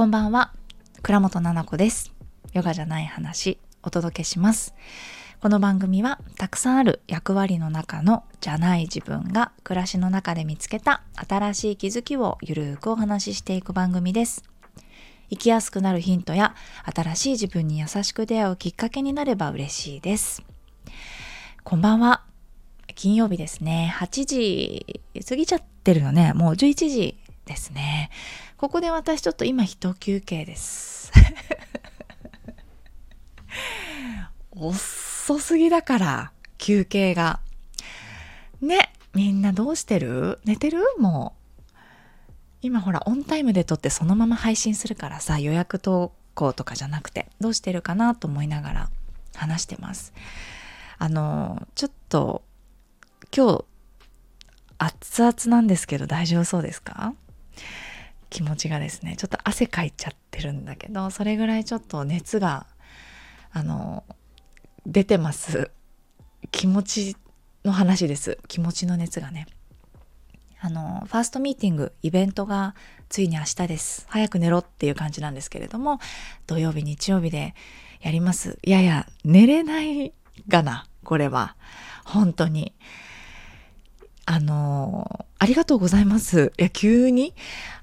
こんばんは。倉本々子です。ヨガじゃない話お届けします。この番組はたくさんある役割の中のじゃない自分が暮らしの中で見つけた新しい気づきをゆるーくお話ししていく番組です。生きやすくなるヒントや新しい自分に優しく出会うきっかけになれば嬉しいです。こんばんは。金曜日ですね。8時過ぎちゃってるよね。もう11時ですね。ここで私ちょっと今一休憩です。遅すぎだから休憩が。ねみんなどうしてる？寝てる？もう。今ほらオンタイムで撮ってそのまま配信するからさ予約投稿とかじゃなくてどうしてるかなと思いながら話してます。あのちょっと今日熱々なんですけど大丈夫そうですか？気持ちがですねちょっと汗かいちゃってるんだけどそれぐらいちょっと熱があの出てます。気持ちの話です。気持ちの熱がね。あのファーストミーティングイベントがついに明日です。早く寝ろっていう感じなんですけれども土曜日日曜日でやります。いやいや寝れないがなこれは。本当に。あのありがとうございます。いや急に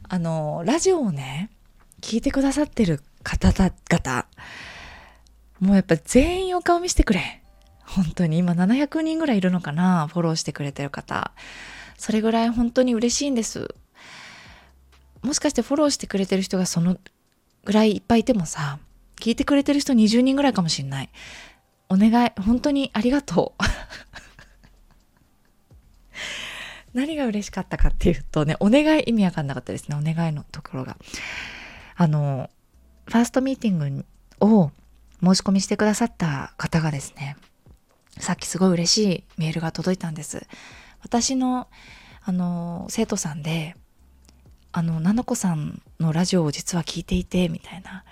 あの、ラジオをね、聞いてくださってる方々、もうやっぱ全員お顔見せてくれ。本当に今700人ぐらいいるのかな、フォローしてくれてる方。それぐらい本当に嬉しいんです。もしかしてフォローしてくれてる人がそのぐらいいっぱいいてもさ、聞いてくれてる人20人ぐらいかもしんない。お願い、本当にありがとう。何が嬉しかったかっていうとね、お願い意味わかんなかったですね、お願いのところが。あの、ファーストミーティングを申し込みしてくださった方がですね、さっきすごい嬉しいメールが届いたんです。私の、あの、生徒さんで、あの、ななこさんのラジオを実は聞いていて、みたいな。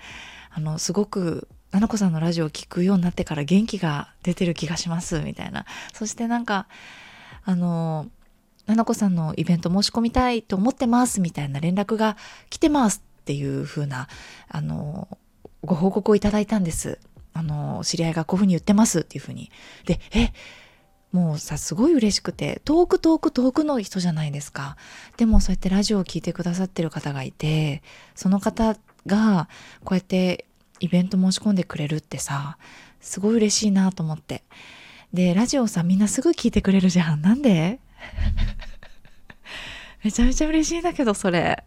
あの、すごく、ななこさんのラジオを聞くようになってから元気が出てる気がします、みたいな。そしてなんか、あの、ななこさんのイベント申し込みたいと思ってますみたいな連絡が来てますっていう風な、あの、ご報告をいただいたんです。あの、知り合いがこういう風に言ってますっていう風に。で、え、もうさ、すごい嬉しくて、遠く遠く遠くの人じゃないですか。でもそうやってラジオを聴いてくださってる方がいて、その方がこうやってイベント申し込んでくれるってさ、すごい嬉しいなと思って。で、ラジオさ、みんなすぐ聞いてくれるじゃん。なんで？めちゃめちゃ嬉しいんだけど、それ。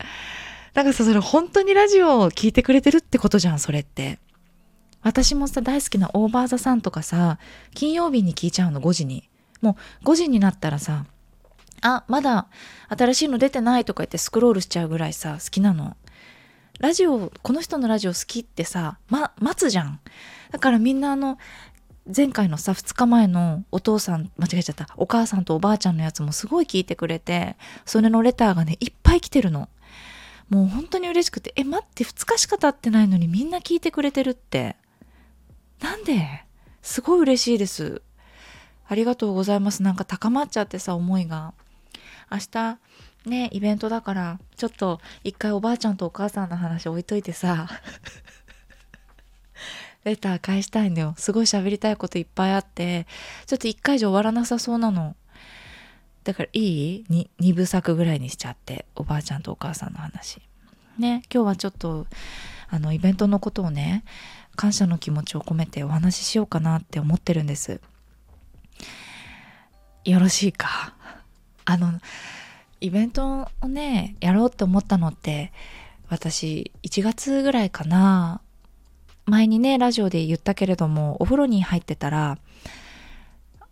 なんかさ、それ本当にラジオを聞いてくれてるってことじゃん、それって。私もさ、大好きなオーバーザさんとかさ、金曜日に聞いちゃうの、5時に。もう5時になったらさ、あ、まだ新しいの出てないとか言ってスクロールしちゃうぐらいさ、好きなの。ラジオ、この人のラジオ好きってさ、ま、待つじゃん。だからみんなあの、前回のさ2日前のお父さん間違えちゃった。お母さんとおばあちゃんのやつもすごい聞いてくれてそれのレターがねいっぱい来てるの。もう本当に嬉しくてえ待って2日しか経ってないのにみんな聞いてくれてるって。なんで？すごい嬉しいです。ありがとうございます。なんか高まっちゃってさ思いが。明日ねイベントだからちょっと一回おばあちゃんとお母さんの話置いといてさ。レター返したいんだよ。すごい喋りたいこといっぱいあって、ちょっと一回じゃ終わらなさそうなの。だからいい？に二部作ぐらいにしちゃって、おばあちゃんとお母さんの話。ね、今日はちょっと、あの、イベントのことをね、感謝の気持ちを込めてお話ししようかなって思ってるんです。よろしいか？あの、イベントをね、やろうって思ったのって、私、1月ぐらいかな、前にねラジオで言ったけれどもお風呂に入ってたら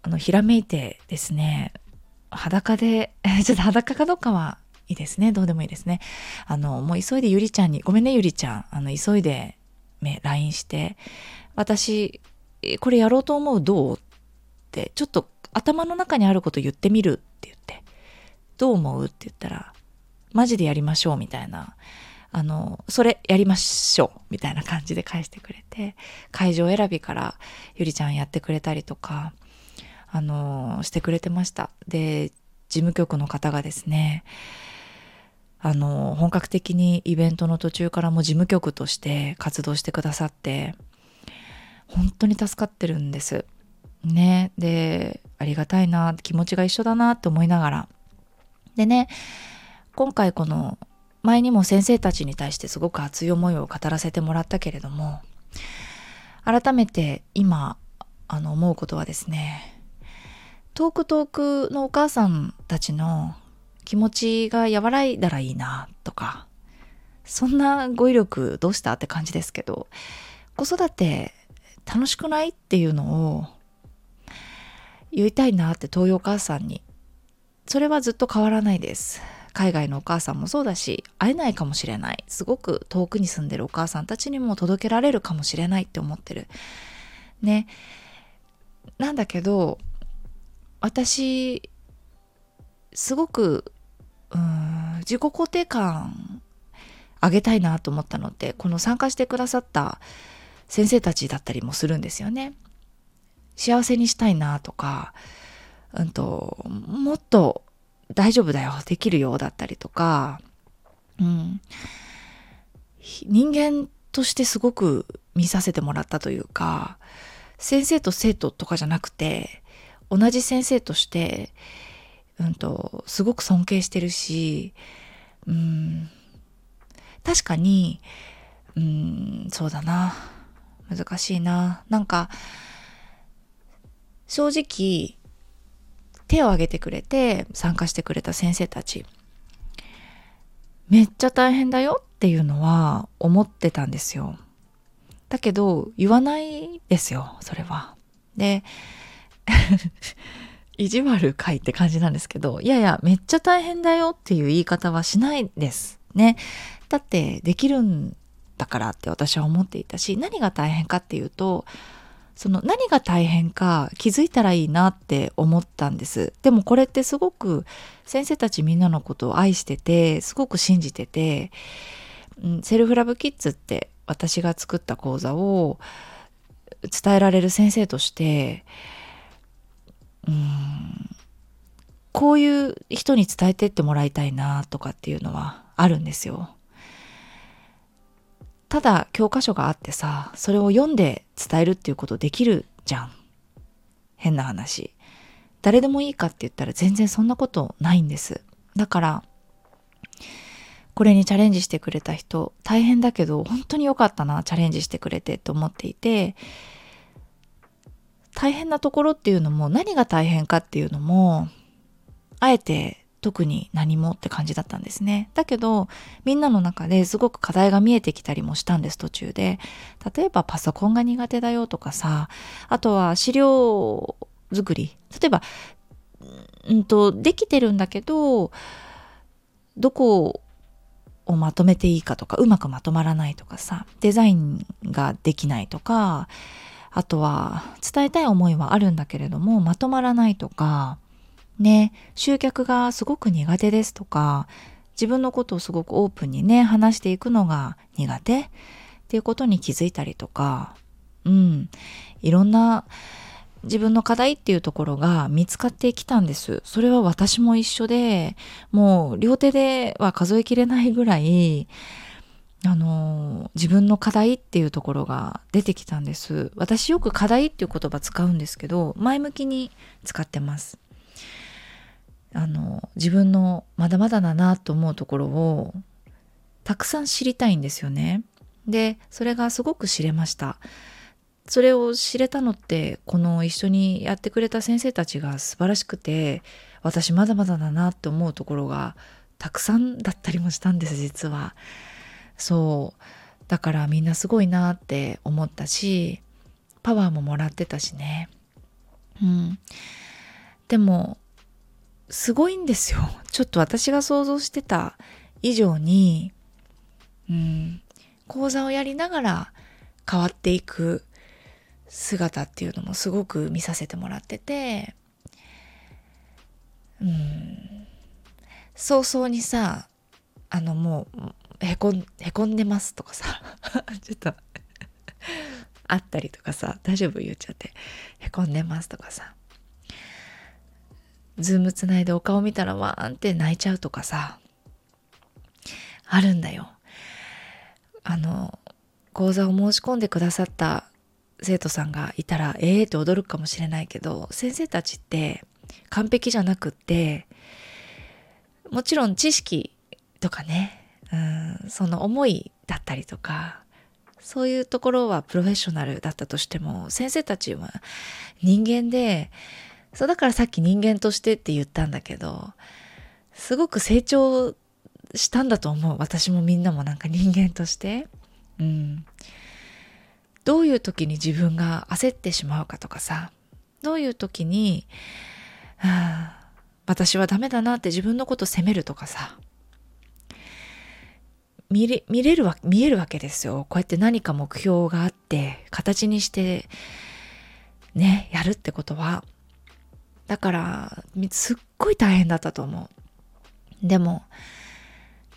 あのひらめいてですね裸で ちょっと裸かどうかはいいですね。どうでもいいですね。あのもう急いでゆりちゃんにごめんねゆりちゃん。あの急いで LINE して私これやろうと思う？どう？ってちょっと頭の中にあること言ってみるって言ってどう思う？って言ったらマジでやりましょうみたいなあの、それやりましょうみたいな感じで返してくれて、会場選びからゆりちゃんやってくれたりとか、あの、してくれてました。で、事務局の方がですね、あの本格的にイベントの途中からも事務局として活動してくださって本当に助かってるんですねでありがたいな気持ちが一緒だなって思いながらでね今回この前にも先生たちに対してすごく熱い思いを語らせてもらったけれども改めて今あの思うことはですね遠く遠くのお母さんたちの気持ちが和らいだらいいなとかそんな語彙力どうしたって感じですけど子育て楽しくないっていうのを言いたいなって東洋お母さんにそれはずっと変わらないです。海外のお母さんもそうだし会えないかもしれない。すごく遠くに住んでるお母さんたちにも届けられるかもしれないって思ってる。ね。なんだけど私すごくうん自己肯定感上げたいなと思ったのってこの参加してくださった先生たちだったりもするんですよね。幸せにしたいなとか、うんと、もっと大丈夫だよ、できるよだったりとか、うん、人間としてすごく見させてもらったというか、先生と生徒とかじゃなくて、同じ先生として、うんと、すごく尊敬してるし、うん、確かに、うん、そうだな。難しいな。なんか、正直、手を挙げてくれて参加してくれた先生たち、めっちゃ大変だよっていうのは思ってたんですよ。だけど、言わないですよ、それは。で、意地悪かいって感じなんですけど、いやいや、めっちゃ大変だよっていう言い方はしないですね。だって、できるんだからって私は思っていたし、何が大変かっていうと、その何が大変か気づいたらいいなって思ったんです。でもこれってすごく先生たちみんなのことを愛してて、すごく信じてて、セルフラブキッズって私が作った講座を伝えられる先生として、うんこういう人に伝えてってもらいたいなとかっていうのはあるんですよ。ただ教科書があってさ、それを読んで伝えるっていうことできるじゃん。変な話。誰でもいいかって言ったら全然そんなことないんです。だから、これにチャレンジしてくれた人、大変だけど本当に良かったな、チャレンジしてくれてと思っていて、大変なところっていうのも何が大変かっていうのもあえて特に何もって感じだったんですね。だけどみんなの中ですごく課題が見えてきたりもしたんです途中で。例えばパソコンが苦手だよとかさあとは資料作り例えばうんとできてるんだけどどこをまとめていいかとかうまくまとまらないとかさデザインができないとかあとは伝えたい思いはあるんだけれどもまとまらないとかね集客がすごく苦手ですとか自分のことをすごくオープンにね話していくのが苦手っていうことに気づいたりとかうん。いろんな自分の課題っていうところが見つかってきたんです。それは私も一緒で、もう両手では数えきれないぐらい、あの自分の課題っていうところが出てきたんです。私よく課題っていう言葉使うんですけど前向きに使ってます。あの自分のまだまだだなと思うところをたくさん知りたいんですよね。でそれがすごく知れました。それを知れたのってこの一緒にやってくれた先生たちが素晴らしくて私まだまだだなって思うところがたくさんだったりもしたんです実は。そう。だからみんなすごいなって思ったしパワーももらってたしね。うん。でもすごいんですよ。ちょっと私が想像してた以上にうん講座をやりながら変わっていく姿っていうのもすごく見させてもらっててうん早々にさあのもうへこんへこんでますとかさ ちょっとあったりとかさ大丈夫？言っちゃって。へこんでますとかさ。ズームつないでお顔見たらわーんって泣いちゃうとかさあるんだよ。あの講座を申し込んでくださった生徒さんがいたらええー、って驚くかもしれないけど先生たちって完璧じゃなくってもちろん知識とかねうんその思いだったりとかそういうところはプロフェッショナルだったとしても先生たちは人間でそうだからさっき人間としてって言ったんだけどすごく成長したんだと思う。私もみんなもなんか人間として。うん。どういう時に自分が焦ってしまうかとかさ。どういう時に、はあ、私はダメだなって自分のこと責めるとかさ。見れ見れるわ見えるわけですよ。こうやって何か目標があって形にしてねやるってことは。だからすっごい大変だったと思う。でも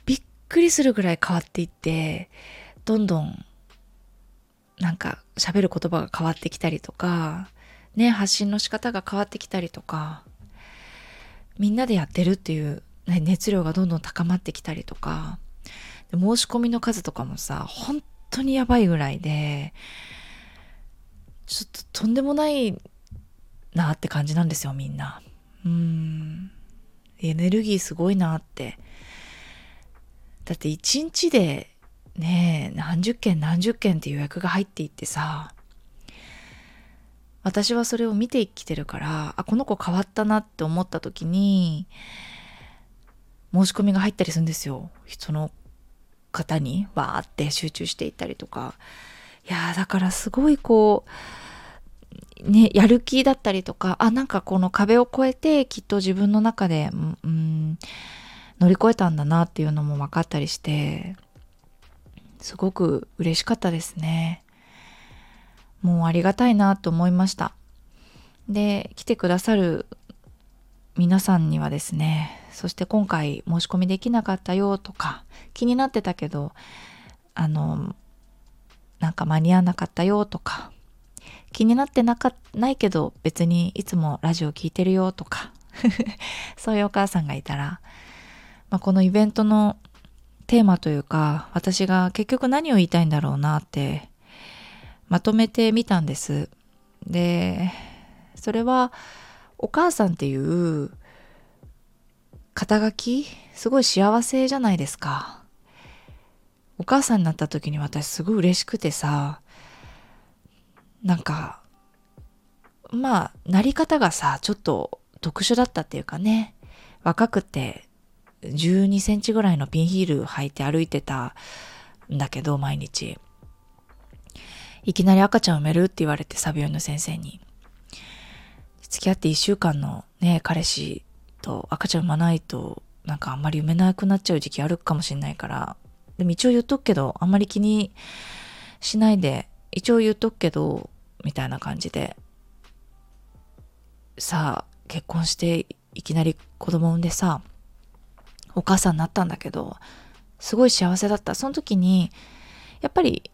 びっくりするぐらい変わっていってどんどんなんか喋る言葉が変わってきたりとかね発信の仕方が変わってきたりとかみんなでやってるっていう、ね、熱量がどんどん高まってきたりとか申し込みの数とかもさ本当にやばいぐらいでちょっととんでもないなって感じなんですよみんな。うん。エネルギーすごいなって。だって一日でねえ何十件何十件って予約が入っていってさ私はそれを見てきてるからあこの子変わったなって思った時に申し込みが入ったりするんですよ。その方にわーって集中していったりとか。いやだからすごいこうねやる気だったりとかあなんかこの壁を越えてきっと自分の中でうん乗り越えたんだなっていうのも分かったりしてすごく嬉しかったですね。もうありがたいなと思いました。で来てくださる皆さんにはですねそして今回申し込みできなかったよとか気になってたけどあのなんか間に合わなかったよとか気になってなかないけど別にいつもラジオ聞いてるよとか そういうお母さんがいたら、まあ、このイベントのテーマというか私が結局何を言いたいんだろうなってまとめてみたんです。でそれはお母さんっていう肩書きすごい幸せじゃないですか。お母さんになった時に私すごい嬉しくてさ、なんか、まあ、なり方がさ、ちょっと特殊だったっていうかね、若くて12センチぐらいのピンヒール履いて歩いてたんだけど、毎日。いきなり赤ちゃん産めるって言われてさ、病院の先生に。付き合って1週間のね、彼氏と赤ちゃん産まないとなんかあんまり産めなくなっちゃう時期あるかもしれないからでも一応言っとくけどあんまり気にしないで一応言っとくけどみたいな感じで。さあ結婚していきなり子供産んでさお母さんになったんだけどすごい幸せだった。その時にやっぱり、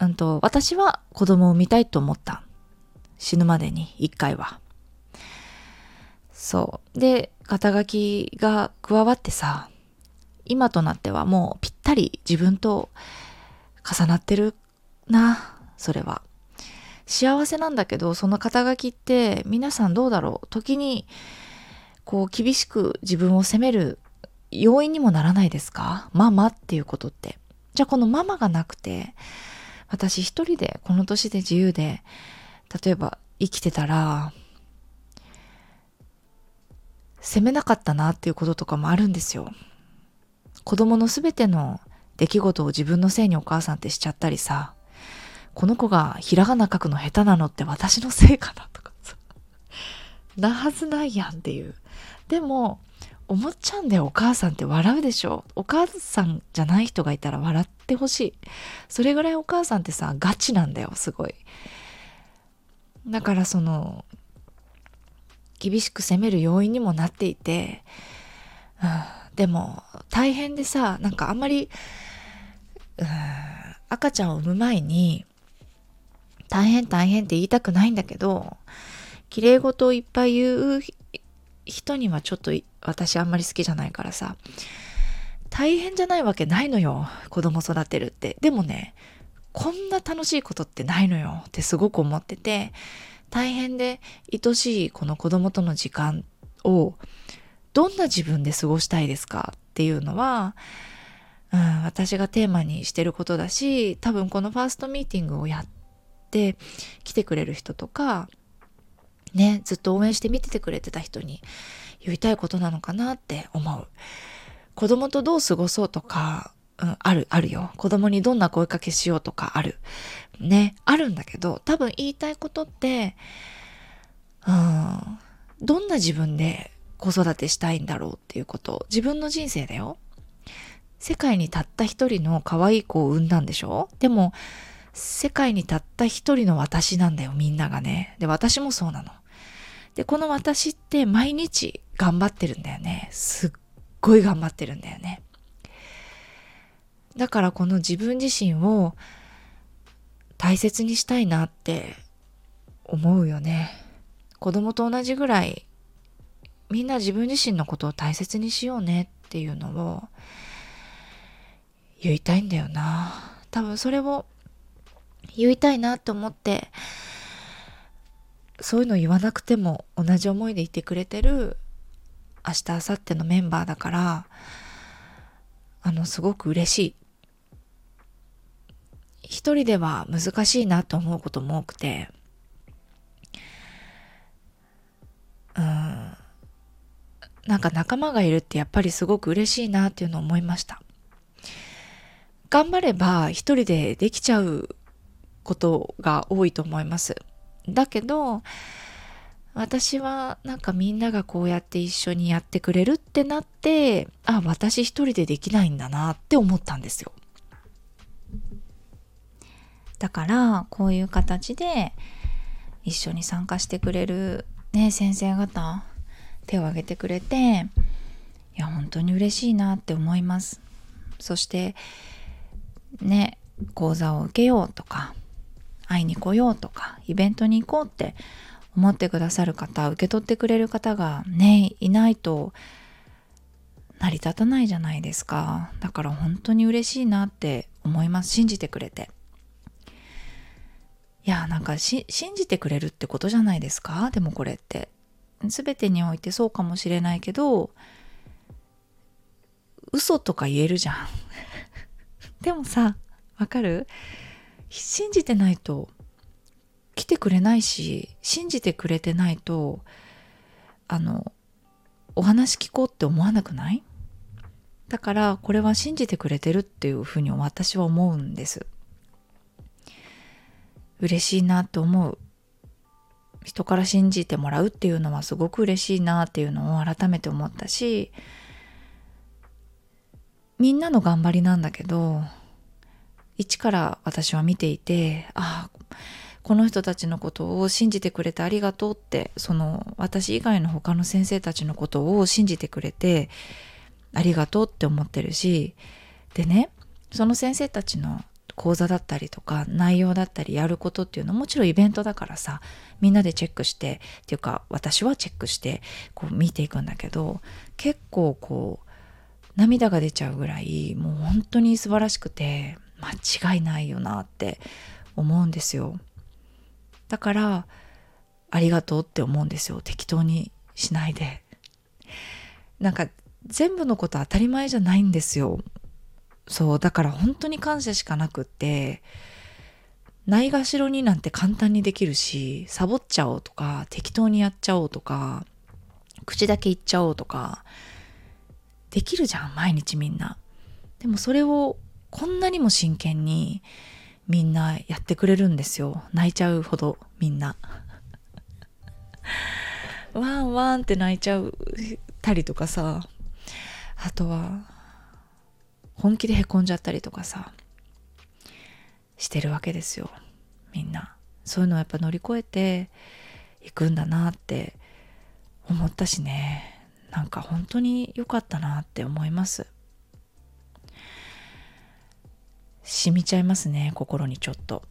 うんと、私は子供を産みたいと思った。死ぬまでに一回は。そう。で、肩書きが加わってさ、今となってはもうぴったり自分と重なってるな、それは。幸せなんだけど、その肩書きって皆さんどうだろう？時に、こう厳しく自分を責める要因にもならないですか？ママっていうことって。じゃあこのママがなくて、私一人でこの年で自由で、例えば生きてたら、責めなかったなっていうこととかもあるんですよ。子供の全ての出来事を自分のせいにお母さんってしちゃったりさ、この子がひらがな書くの下手なのって私のせいかなとかさ、なはずないやんっていう。でも、思っちゃうんだよ、お母さんって笑うでしょ。お母さんじゃない人がいたら笑ってほしい。それぐらいお母さんってさ、ガチなんだよ、すごい。だからその、厳しく責める要因にもなっていて、うん、でも大変でさなんかあんまり、うん、赤ちゃんを産む前に大変大変って言いたくないんだけど綺麗事をいっぱい言う人にはちょっと私あんまり好きじゃないからさ大変じゃないわけないのよ子供育てるって。でもねこんな楽しいことってないのよってすごく思ってて大変で愛しいこの子供との時間をどんな自分で過ごしたいですか？っていうのは、うん、私がテーマにしてることだし多分このファーストミーティングをやってて来てくれる人とかねずっと応援して見ててくれてた人に言いたいことなのかなって思う。子供とどう過ごそうとか、うん、ある、あるよ。子供にどんな声かけしようとかある。ね、あるんだけど、多分言いたいことって、うん、どんな自分で子育てしたいんだろうっていうこと。自分の人生だよ。世界にたった一人の可愛い子を産んだんでしょでも、世界にたった一人の私なんだよ、みんながね。で、私もそうなの。で、この私って毎日頑張ってるんだよね。すっごい頑張ってるんだよね。だからこの自分自身を大切にしたいなって思うよね。子供と同じぐらいみんな自分自身のことを大切にしようねっていうのを言いたいんだよな。多分それを言いたいなと思ってそういうの言わなくても同じ思いでいてくれてる明日明後日のメンバーだからあのすごく嬉しい。一人では難しいなと思うことも多くてうんなんか仲間がいるってやっぱりすごく嬉しいなっていうのを思いました。頑張れば一人でできちゃうことが多いと思います。だけど私はなんかみんながこうやって一緒にやってくれるってなってあ私一人でできないんだなって思ったんですよ。だからこういう形で一緒に参加してくれるね先生方手を挙げてくれていや本当に嬉しいなって思います。そしてね講座を受けようとか会いに来ようとかイベントに行こうって思ってくださる方受け取ってくれる方がねいないと成り立たないじゃないですか。だから本当に嬉しいなって思います。信じてくれて。いやなんか信じてくれるってことじゃないですか？でもこれって。全てにおいてそうかもしれないけど嘘とか言えるじゃん。でもさわかる？信じてないと来てくれないし信じてくれてないとあのお話聞こうって思わなくない？だからこれは信じてくれてるっていうふうに私は思うんです。嬉しいなって思う。人から信じてもらうっていうのはすごく嬉しいなっていうのを改めて思ったしみんなの頑張りなんだけど一から私は見ていてああこの人たちのことを信じてくれてありがとうってその私以外の他の先生たちのことを信じてくれてありがとうって思ってるしでねその先生たちの講座だったりとか内容だったりやることっていうのはもちろんイベントだからさみんなでチェックしてっていうか私はチェックしてこう見ていくんだけど結構こう涙が出ちゃうぐらいもう本当に素晴らしくて間違いないよなって思うんですよ。だからありがとうって思うんですよ。適当にしないで。なんか全部のこと当たり前じゃないんですよ。そうだから本当に感謝しかなくってないがしろになんて簡単にできるしサボっちゃおうとか適当にやっちゃおうとか口だけ言っちゃおうとかできるじゃん毎日みんな。でもそれをこんなにも真剣にみんなやってくれるんですよ。泣いちゃうほどみんな。ワンワンって泣いちゃうたりとかさ。あとは本気でへこんじゃったりとかさ。してるわけですよ。みんな。そういうのをやっぱ乗り越えていくんだなって思ったしね。なんか本当に良かったなって思います。染みちゃいますね心にちょっと。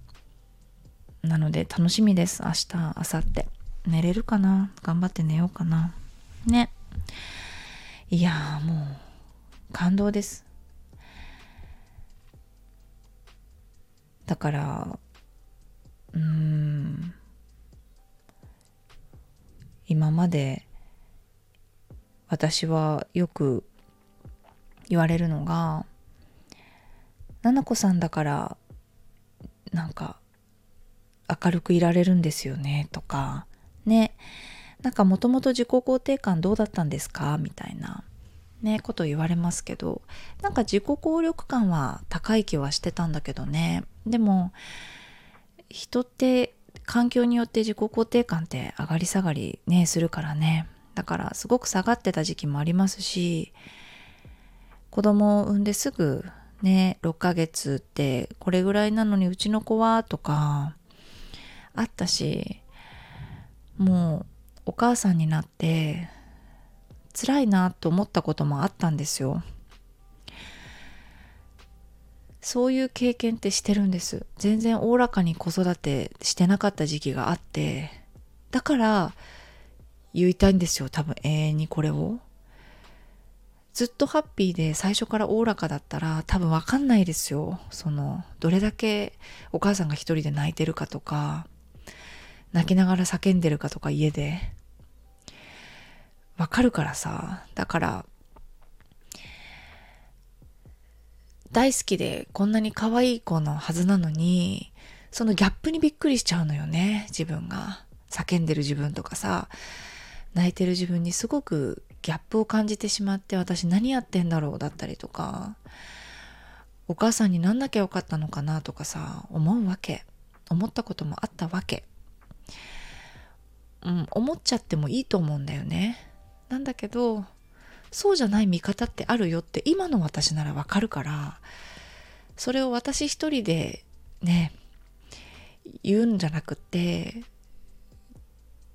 なので楽しみです明日明後日。寝れるかな？頑張って寝ようかな。ね。いやもう感動です。だからうん。今まで私はよく言われるのがななこさんだからなんか明るくいられるんですよね」とか。ね。なんかもともと自己肯定感どうだったんですか？みたいな。ねこと言われますけど。なんか自己効力感は高い気はしてたんだけどね。でも人って環境によって自己肯定感って上がり下がりねするからね。だからすごく下がってた時期もありますし子供を産んですぐね6ヶ月ってこれぐらいなのにうちの子はとかあったしもうお母さんになって辛いなと思ったこともあったんですよ。そういう経験ってしてるんです。全然おおらかに子育てしてなかった時期があってだから言いたいんですよ多分永遠にこれを。ずっとハッピーで最初からおおらかだったら多分わかんないですよ。そのどれだけお母さんが一人で泣いてるかとか泣きながら叫んでるかとか家で。わかるからさ。だから大好きでこんなに可愛い子のはずなのにそのギャップにびっくりしちゃうのよね。自分が。叫んでる自分とかさ。泣いてる自分にすごくギャップを感じてしまって私何やってんだろうだったりとかお母さんになんなきゃよかったのかなとかさ思うわけ。思ったこともあったわけ。うん思っちゃってもいいと思うんだよね。なんだけどそうじゃない見方ってあるよって今の私ならわかるからそれを私一人でね言うんじゃなくって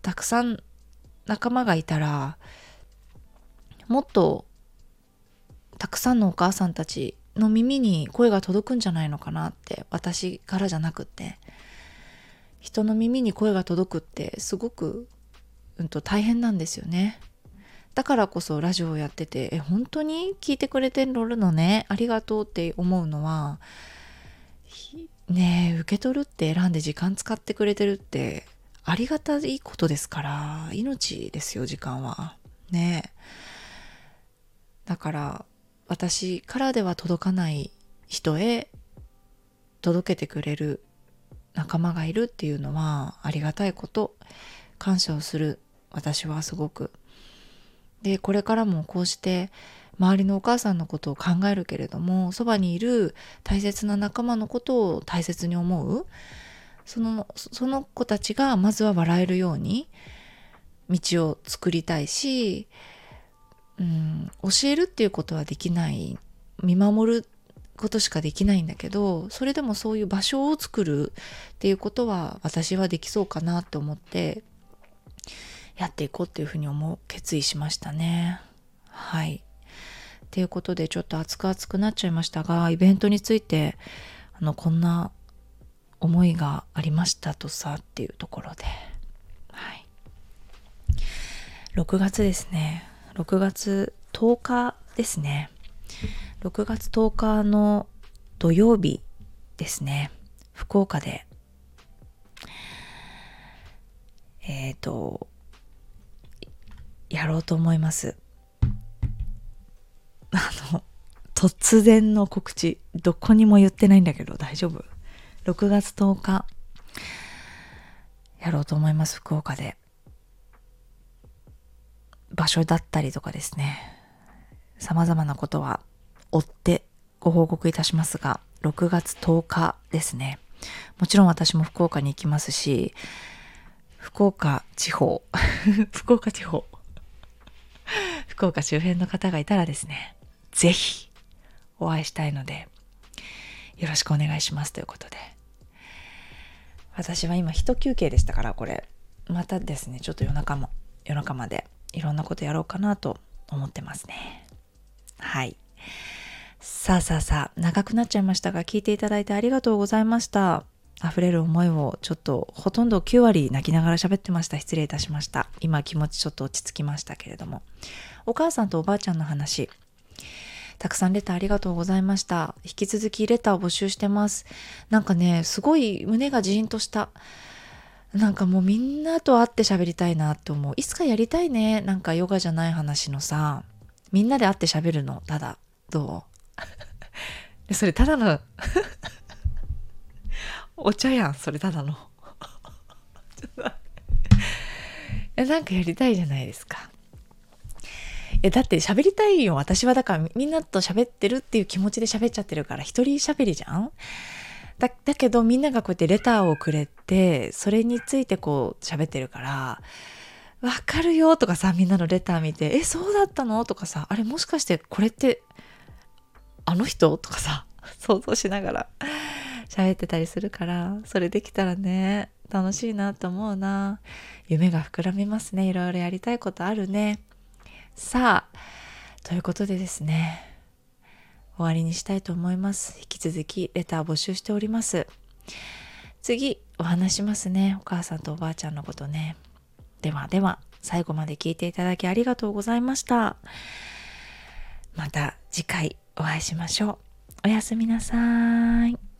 たくさん仲間がいたらもっとたくさんのお母さんたちの耳に声が届くんじゃないのかなって私からじゃなくって。人の耳に声が届くってすごく、うん、と大変なんですよね。だからこそラジオをやっててえ本当に聞いてくれてるのね？ありがとうって思うのはねえ受け取るって選んで時間使ってくれてるってありがたいことですから命ですよ時間は。ねえ。だから私からでは届かない人へ届けてくれる仲間がいるっていうのはありがたいこと。感謝をする。私はすごく。でこれからもこうして周りのお母さんのことを考えるけれどもそばにいる大切な仲間のことを大切に思う。そのその子たちがまずは笑えるように道を作りたいし、うん、教えるっていうことはできない見守ることしかできないんだけどそれでもそういう場所を作るっていうことは私はできそうかなって思ってやっていこうっていうふうに思う決意しましたね。はい。ということでちょっと熱く熱くなっちゃいましたがイベントについてあのこんな思いがありましたとさっていうところで、はい、6月ですね6月10日ですね6月10日の土曜日ですね福岡でえっ、ー、とやろうと思います。あの、突然の告知、どこにも言ってないんだけど大丈夫 ?6 月10日、やろうと思います、福岡で。場所だったりとかですね、様々なことは追ってご報告いたしますが、6月10日ですね。もちろん私も福岡に行きますし、福岡地方、福岡地方福岡周辺の方がいたらですね、ぜひお会いしたいので、よろしくお願いしますということで。私は今一休憩でしたから、これ、またですね、ちょっと夜中も、夜中までいろんなことやろうかなと思ってますね。はい。さあさあさあ、長くなっちゃいましたが、聞いていただいてありがとうございました。溢れる思いをちょっとほとんど9割泣きながら喋ってました。失礼いたしました。今気持ちちょっと落ち着きましたけれども。お母さんとおばあちゃんの話。たくさんレターありがとうございました。引き続きレターを募集してます。なんかねすごい胸がジーンとした。なんかもうみんなと会って喋りたいなって思う。いつかやりたいね。なんかヨガじゃない話のさ。みんなで会って喋るの。ただどう？それただの お茶やん。それただの。なんかやりたいじゃないですか。えだって喋りたいよ。私はだからみんなと喋ってるっていう気持ちで喋っちゃってるから一人喋りじゃん？だだけどみんながこうやってレターをくれてそれについてこう喋ってるからわかるよとかさみんなのレター見てえそうだったの？とかさあれもしかしてこれってあの人？とかさ想像しながら喋ってたりするからそれできたらね楽しいなと思うな。夢が膨らみますね。いろいろやりたいことあるね。さあということでですね終わりにしたいと思います。引き続きレター募集しております。次お話しますね。お母さんとおばあちゃんのことね。ではでは最後まで聞いていただきありがとうございました。また次回お会いしましょう。おやすみなさい。